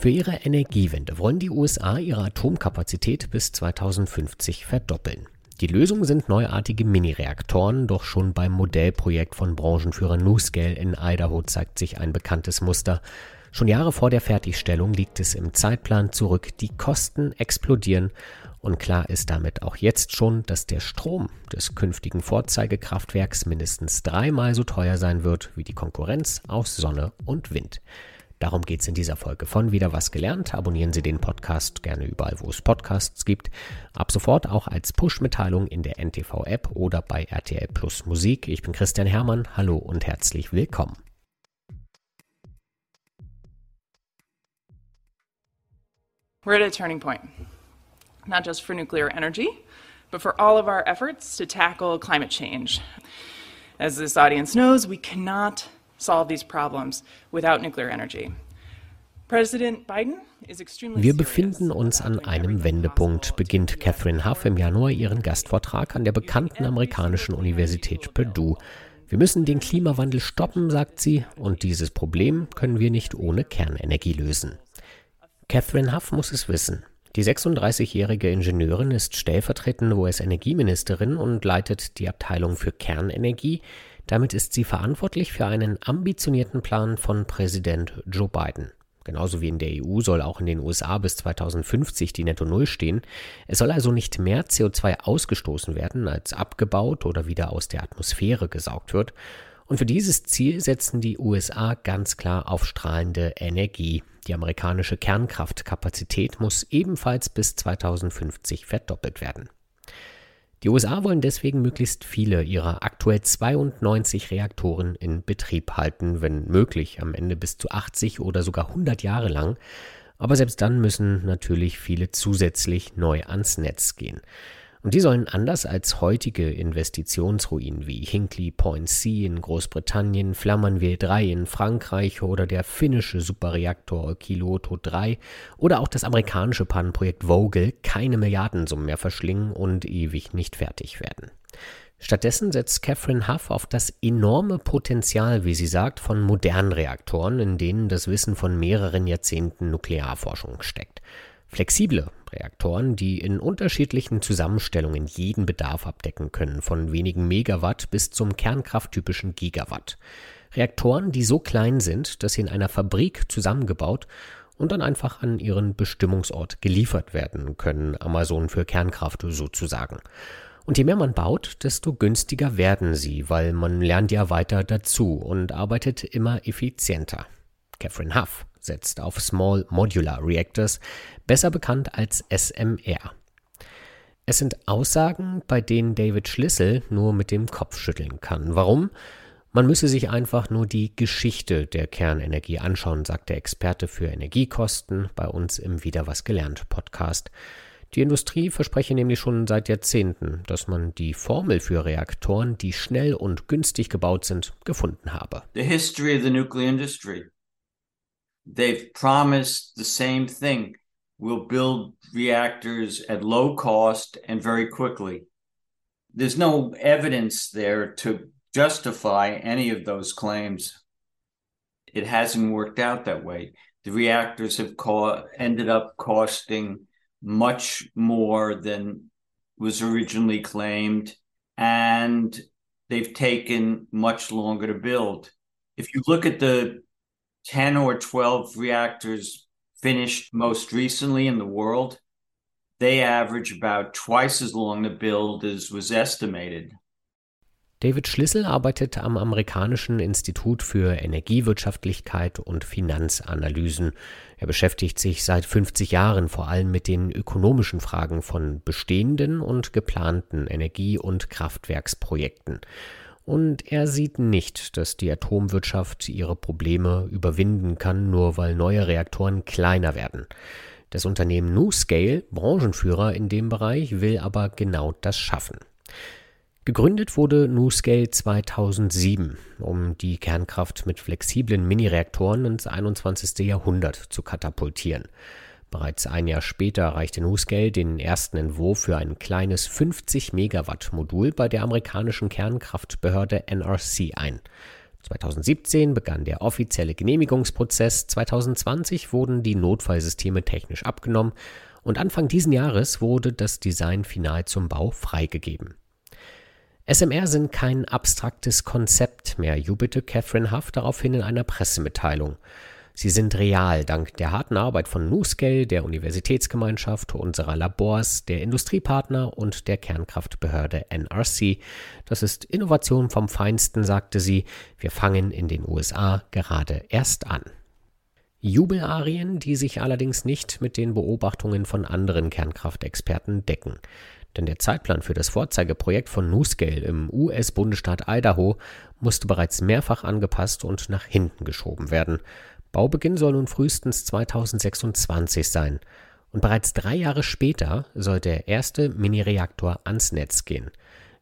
Für ihre Energiewende wollen die USA ihre Atomkapazität bis 2050 verdoppeln. Die Lösung sind neuartige Mini-Reaktoren, doch schon beim Modellprojekt von Branchenführer NuScale in Idaho zeigt sich ein bekanntes Muster. Schon Jahre vor der Fertigstellung liegt es im Zeitplan zurück, die Kosten explodieren und klar ist damit auch jetzt schon, dass der Strom des künftigen Vorzeigekraftwerks mindestens dreimal so teuer sein wird wie die Konkurrenz aus Sonne und Wind. Darum geht es in dieser Folge von Wieder was gelernt. Abonnieren Sie den Podcast gerne überall, wo es Podcasts gibt. Ab sofort auch als Push-Mitteilung in der NTV-App oder bei RTL Plus Musik. Ich bin Christian Hermann. Hallo und herzlich willkommen. We're at a turning point, not just for nuclear energy, but for all of our efforts to tackle climate change. As this audience knows, we cannot solve these problems without nuclear energy. Wir befinden uns an einem Wendepunkt, beginnt Catherine Huff im Januar ihren Gastvortrag an der bekannten amerikanischen Universität Purdue. Wir müssen den Klimawandel stoppen, sagt sie, und dieses Problem können wir nicht ohne Kernenergie lösen. Catherine Huff muss es wissen. Die 36-jährige Ingenieurin ist stellvertretende US-Energieministerin und leitet die Abteilung für Kernenergie, damit ist sie verantwortlich für einen ambitionierten Plan von Präsident Joe Biden. Genauso wie in der EU soll auch in den USA bis 2050 die Netto Null stehen. Es soll also nicht mehr CO2 ausgestoßen werden, als abgebaut oder wieder aus der Atmosphäre gesaugt wird. Und für dieses Ziel setzen die USA ganz klar auf strahlende Energie. Die amerikanische Kernkraftkapazität muss ebenfalls bis 2050 verdoppelt werden. Die USA wollen deswegen möglichst viele ihrer aktuell 92 Reaktoren in Betrieb halten, wenn möglich am Ende bis zu 80 oder sogar 100 Jahre lang. Aber selbst dann müssen natürlich viele zusätzlich neu ans Netz gehen. Und die sollen anders als heutige Investitionsruinen wie Hinkley Point C in Großbritannien, Flamanville 3 in Frankreich oder der finnische Superreaktor Olkiluoto 3 oder auch das amerikanische Pannenprojekt Vogel keine Milliardensummen mehr verschlingen und ewig nicht fertig werden. Stattdessen setzt Catherine Huff auf das enorme Potenzial, wie sie sagt, von modernen Reaktoren, in denen das Wissen von mehreren Jahrzehnten Nuklearforschung steckt. Flexible Reaktoren, die in unterschiedlichen Zusammenstellungen jeden Bedarf abdecken können, von wenigen Megawatt bis zum kernkrafttypischen Gigawatt. Reaktoren, die so klein sind, dass sie in einer Fabrik zusammengebaut und dann einfach an ihren Bestimmungsort geliefert werden können, Amazon für Kernkraft sozusagen. Und je mehr man baut, desto günstiger werden sie, weil man lernt ja weiter dazu und arbeitet immer effizienter. Catherine Huff setzt auf Small Modular Reactors, besser bekannt als SMR. Es sind Aussagen, bei denen David Schlissel nur mit dem Kopf schütteln kann. Warum? Man müsse sich einfach nur die Geschichte der Kernenergie anschauen, sagt der Experte für Energiekosten bei uns im Wieder was gelernt Podcast. Die Industrie verspreche nämlich schon seit Jahrzehnten, dass man die Formel für Reaktoren, die schnell und günstig gebaut sind, gefunden habe. The history of the nuclear industry they've promised the same thing. We'll build reactors at low cost and very quickly. There's no evidence there to justify any of those claims. It hasn't worked out that way. The reactors have co- ended up costing much more than was originally claimed, and they've taken much longer to build. If you look at the 10 or 12 reactors finished most recently in the world, they average about twice as long to build as was estimated. David Schlissel arbeitet am amerikanischen Institut für Energiewirtschaftlichkeit und Finanzanalysen. Er beschäftigt sich seit 50 Jahren vor allem mit den ökonomischen Fragen von bestehenden und geplanten Energie- und Kraftwerksprojekten. Und er sieht nicht, dass die Atomwirtschaft ihre Probleme überwinden kann, nur weil neue Reaktoren kleiner werden. Das Unternehmen NuScale, Branchenführer in dem Bereich, will aber genau das schaffen. Gegründet wurde NuScale 2007, um die Kernkraft mit flexiblen Minireaktoren ins 21. Jahrhundert zu katapultieren. Bereits ein Jahr später reichte NuScale den ersten Entwurf für ein kleines 50 Megawatt Modul bei der amerikanischen Kernkraftbehörde NRC ein. 2017 begann der offizielle Genehmigungsprozess, 2020 wurden die Notfallsysteme technisch abgenommen und Anfang diesen Jahres wurde das Design final zum Bau freigegeben. SMR sind kein abstraktes Konzept mehr, jubelte Catherine Huff daraufhin in einer Pressemitteilung. Sie sind real dank der harten Arbeit von NuScale, der Universitätsgemeinschaft, unserer Labors, der Industriepartner und der Kernkraftbehörde NRC. Das ist Innovation vom Feinsten, sagte sie. Wir fangen in den USA gerade erst an. Jubelarien, die sich allerdings nicht mit den Beobachtungen von anderen Kernkraftexperten decken. Denn der Zeitplan für das Vorzeigeprojekt von NuScale im US-Bundesstaat Idaho musste bereits mehrfach angepasst und nach hinten geschoben werden. Baubeginn soll nun frühestens 2026 sein. Und bereits drei Jahre später soll der erste Mini-Reaktor ans Netz gehen.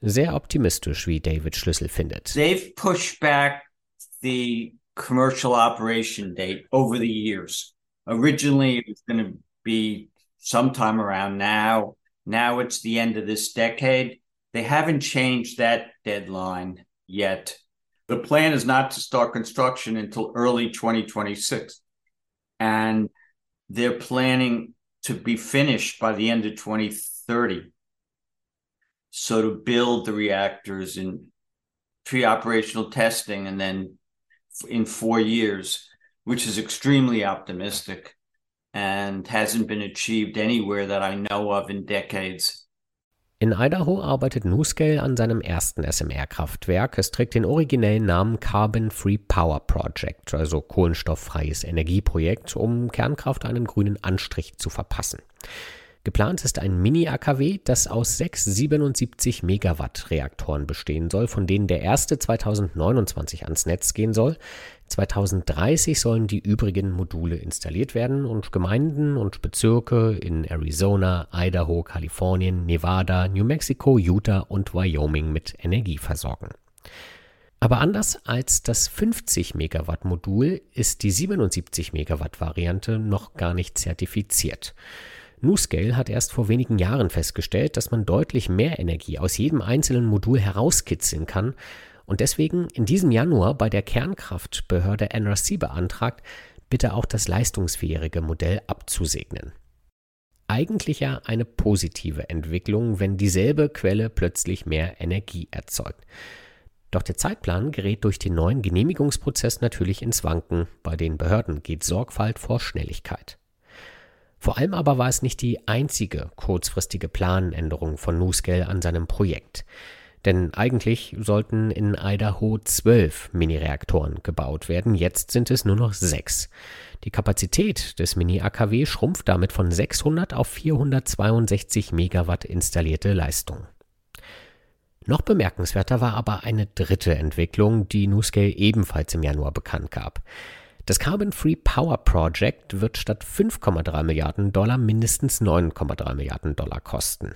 Sehr optimistisch, wie David Schlüssel findet. They've pushed back the commercial operation date over the years. Originally, it was going to be sometime around now. Now it's the end of this decade. They haven't changed that deadline yet. The plan is not to start construction until early 2026. And they're planning to be finished by the end of 2030. So to build the reactors in pre-operational testing and then in four years, which is extremely optimistic and hasn't been achieved anywhere that I know of in decades. In Idaho arbeitet NuScale an seinem ersten SMR-Kraftwerk. Es trägt den originellen Namen Carbon Free Power Project, also kohlenstofffreies Energieprojekt, um Kernkraft einen grünen Anstrich zu verpassen. Geplant ist ein Mini-AKW, das aus sechs 77 Megawatt Reaktoren bestehen soll, von denen der erste 2029 ans Netz gehen soll. 2030 sollen die übrigen Module installiert werden und Gemeinden und Bezirke in Arizona, Idaho, Kalifornien, Nevada, New Mexico, Utah und Wyoming mit Energie versorgen. Aber anders als das 50 Megawatt Modul ist die 77 Megawatt Variante noch gar nicht zertifiziert. NuScale hat erst vor wenigen Jahren festgestellt, dass man deutlich mehr Energie aus jedem einzelnen Modul herauskitzeln kann und deswegen in diesem Januar bei der Kernkraftbehörde NRC beantragt, bitte auch das leistungsfähige Modell abzusegnen. Eigentlich ja eine positive Entwicklung, wenn dieselbe Quelle plötzlich mehr Energie erzeugt. Doch der Zeitplan gerät durch den neuen Genehmigungsprozess natürlich ins Wanken. Bei den Behörden geht Sorgfalt vor Schnelligkeit. Vor allem aber war es nicht die einzige kurzfristige Planänderung von NuScale an seinem Projekt. Denn eigentlich sollten in Idaho zwölf Mini-Reaktoren gebaut werden, jetzt sind es nur noch sechs. Die Kapazität des Mini-AKW schrumpft damit von 600 auf 462 Megawatt installierte Leistung. Noch bemerkenswerter war aber eine dritte Entwicklung, die NuScale ebenfalls im Januar bekannt gab. Das Carbon Free Power Project wird statt 5,3 Milliarden Dollar mindestens 9,3 Milliarden Dollar kosten.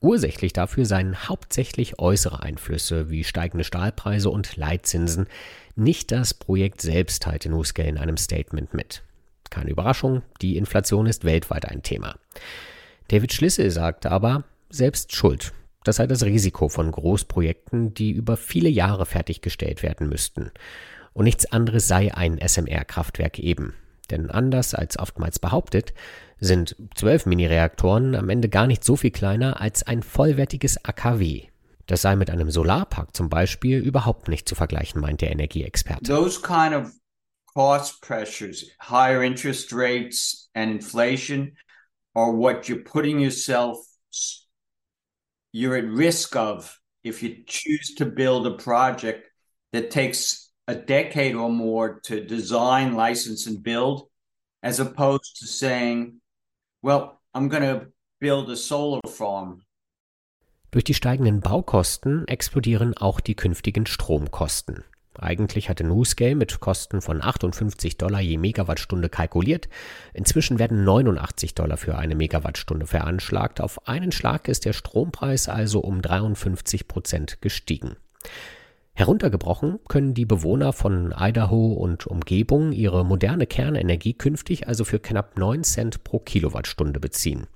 Ursächlich dafür seien hauptsächlich äußere Einflüsse wie steigende Stahlpreise und Leitzinsen. Nicht das Projekt selbst teilte Nuskel in einem Statement mit. Keine Überraschung, die Inflation ist weltweit ein Thema. David Schlissel sagte aber, selbst schuld. Das sei das Risiko von Großprojekten, die über viele Jahre fertiggestellt werden müssten und nichts anderes sei ein SMR-Kraftwerk eben. Denn anders als oftmals behauptet, sind zwölf Mini-Reaktoren am Ende gar nicht so viel kleiner als ein vollwertiges AKW. Das sei mit einem Solarpark zum Beispiel überhaupt nicht zu vergleichen, meint der Energieexperte. Those kind of cost pressures, higher interest rates and inflation are what you're putting yourself, you're at risk of if you choose to build a project that takes a decade or more to design, license, and build, as opposed to saying, well, I'm going to build a solar farm. Durch die steigenden Baukosten explodieren auch die künftigen Stromkosten. Eigentlich hatte NuScale mit Kosten von 58 Dollar je Megawattstunde kalkuliert. Inzwischen werden 89 Dollar für eine Megawattstunde veranschlagt. Auf einen Schlag ist der Strompreis also um 53 Prozent gestiegen. Heruntergebrochen können die Bewohner von Idaho und Umgebung ihre moderne Kernenergie künftig also für knapp 9 Cent pro Kilowattstunde beziehen.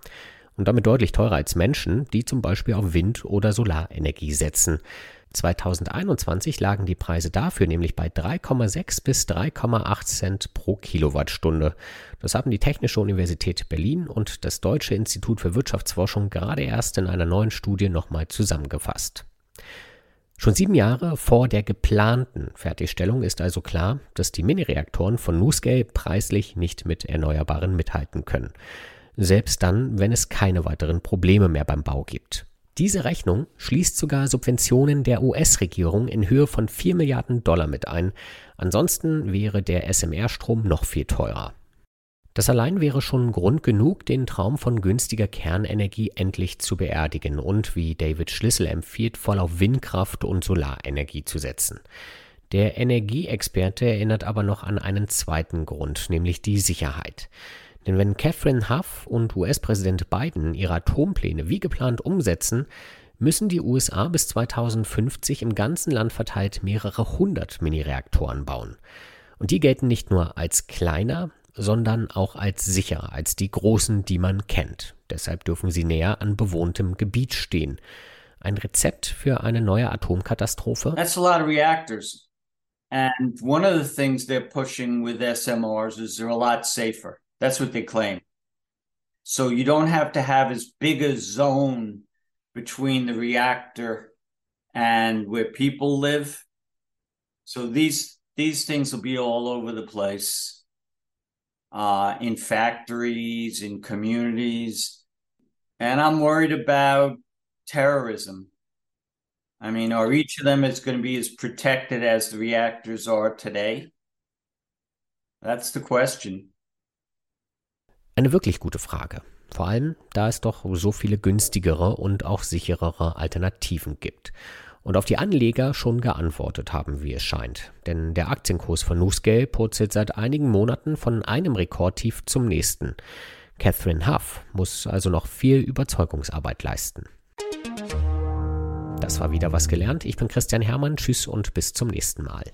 und damit deutlich teurer als Menschen, die zum Beispiel auf Wind- oder Solarenergie setzen. 2021 lagen die Preise dafür nämlich bei 3,6 bis 3,8 Cent pro Kilowattstunde. Das haben die Technische Universität Berlin und das Deutsche Institut für Wirtschaftsforschung gerade erst in einer neuen Studie nochmal zusammengefasst. Schon sieben Jahre vor der geplanten Fertigstellung ist also klar, dass die Minireaktoren von NuScale preislich nicht mit Erneuerbaren mithalten können. Selbst dann, wenn es keine weiteren Probleme mehr beim Bau gibt. Diese Rechnung schließt sogar Subventionen der US-Regierung in Höhe von 4 Milliarden Dollar mit ein. Ansonsten wäre der SMR-Strom noch viel teurer. Das allein wäre schon Grund genug, den Traum von günstiger Kernenergie endlich zu beerdigen und, wie David Schlüssel empfiehlt, voll auf Windkraft und Solarenergie zu setzen. Der Energieexperte erinnert aber noch an einen zweiten Grund, nämlich die Sicherheit. Denn wenn Catherine Huff und US-Präsident Biden ihre Atompläne wie geplant umsetzen, müssen die USA bis 2050 im ganzen Land verteilt mehrere hundert Mini-Reaktoren bauen. Und die gelten nicht nur als kleiner, sondern auch als sicherer als die großen, die man kennt. Deshalb dürfen sie näher an bewohntem Gebiet stehen. Ein Rezept für eine neue Atomkatastrophe? That's a lot of reactors. And one of the things they're pushing with SMRs is they're a lot safer. That's what they claim. So you don't have to have as big a zone between the reactor and where people live. So these these things will be all over the place, uh, in factories, in communities, and I'm worried about terrorism. I mean, are each of them is going to be as protected as the reactors are today? That's the question. Eine wirklich gute Frage. Vor allem, da es doch so viele günstigere und auch sicherere Alternativen gibt. Und auf die Anleger schon geantwortet haben, wie es scheint. Denn der Aktienkurs von NuScale purzelt seit einigen Monaten von einem Rekordtief zum nächsten. Catherine Huff muss also noch viel Überzeugungsarbeit leisten. Das war wieder was gelernt. Ich bin Christian Hermann. Tschüss und bis zum nächsten Mal.